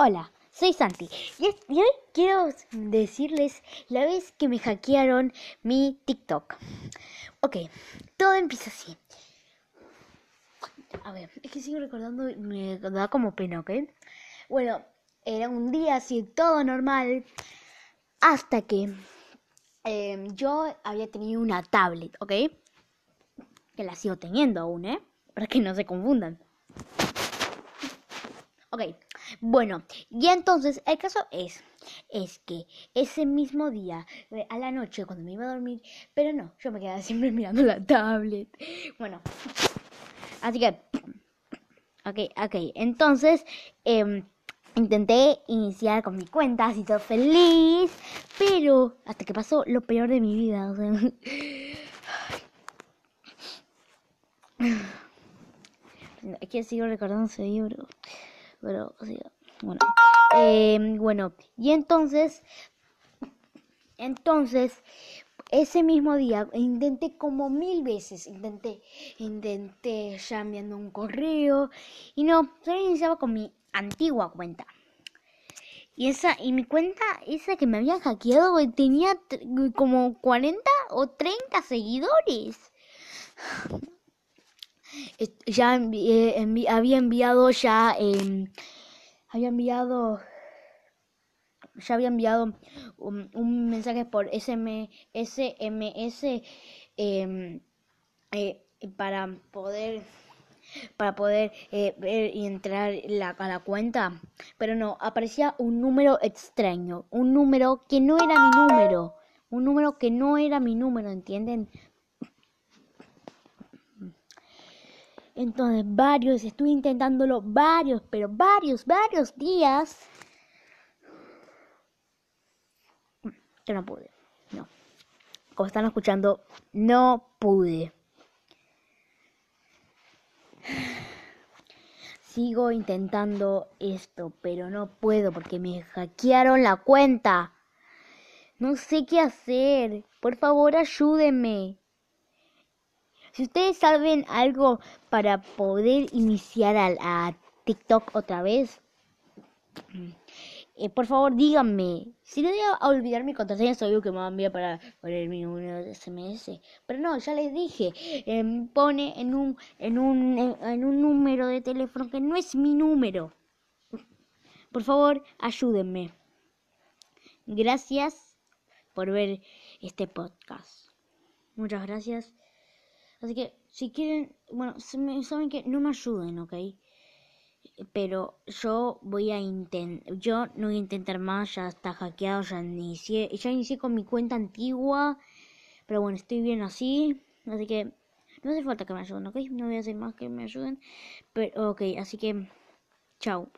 Hola, soy Santi y, hoy quiero decirles la vez que me hackearon mi TikTok. Ok, todo empieza así. A ver, es que sigo recordando, me da como pena, ¿ok? Bueno, era un día así, todo normal, hasta que em, yo había tenido una tablet, ¿ok? Que la sigo teniendo aún, ¿eh? Para que no se confundan. Ok, bueno, y entonces el caso es, es que ese mismo día, eh, a la noche, cuando me iba a dormir, pero no, yo me quedaba siempre mirando la tablet. Bueno, así que, ok, ok, entonces, eh, intenté iniciar con mi cuenta, así todo feliz, pero hasta que pasó lo peor de mi vida, o sea... Que sigo recordando ese libro. Pero, bueno. Eh, bueno, y entonces, entonces, ese mismo día intenté como mil veces, intenté, intenté ya enviando un correo y no, solo iniciaba con mi antigua cuenta. Y esa, y mi cuenta, esa que me habían hackeado, tenía como 40 o 30 seguidores ya había enviado ya em, había enviado ya había enviado un, mensaje por SM, SMS em, eh, para poder para poder eh, ver y entrar la, a la cuenta. Pero no aparecía un número extraño un número que no era mi número un número que no era mi número entienden Entonces, varios, estuve intentándolo varios, pero varios, varios días. Que no pude. No. Como están escuchando, no pude. Sigo intentando esto, pero no puedo porque me hackearon la cuenta. No sé qué hacer. Por favor, ayúdenme. Si ustedes saben algo para poder iniciar a, TikTok otra vez, eh, por favor díganme. Si no voy a olvidar mi contraseña, soy que me va a enviar para poner mi número de SMS. Pero no, ya les dije, em, pone en un, en, un, en un número de teléfono que no es mi número. Por favor, ayúdenme. Gracias por ver este podcast. Muchas gracias. Así que si quieren, bueno, saben que no me ayuden, ¿ok? Pero yo voy a intentar, yo no voy a intentar más, ya está hackeado, ya inicié, ya inicié con mi cuenta antigua, pero bueno, estoy bien así, así que no hace falta que me ayuden, ¿ok? No voy a hacer más que me ayuden, pero ok, así que, chao.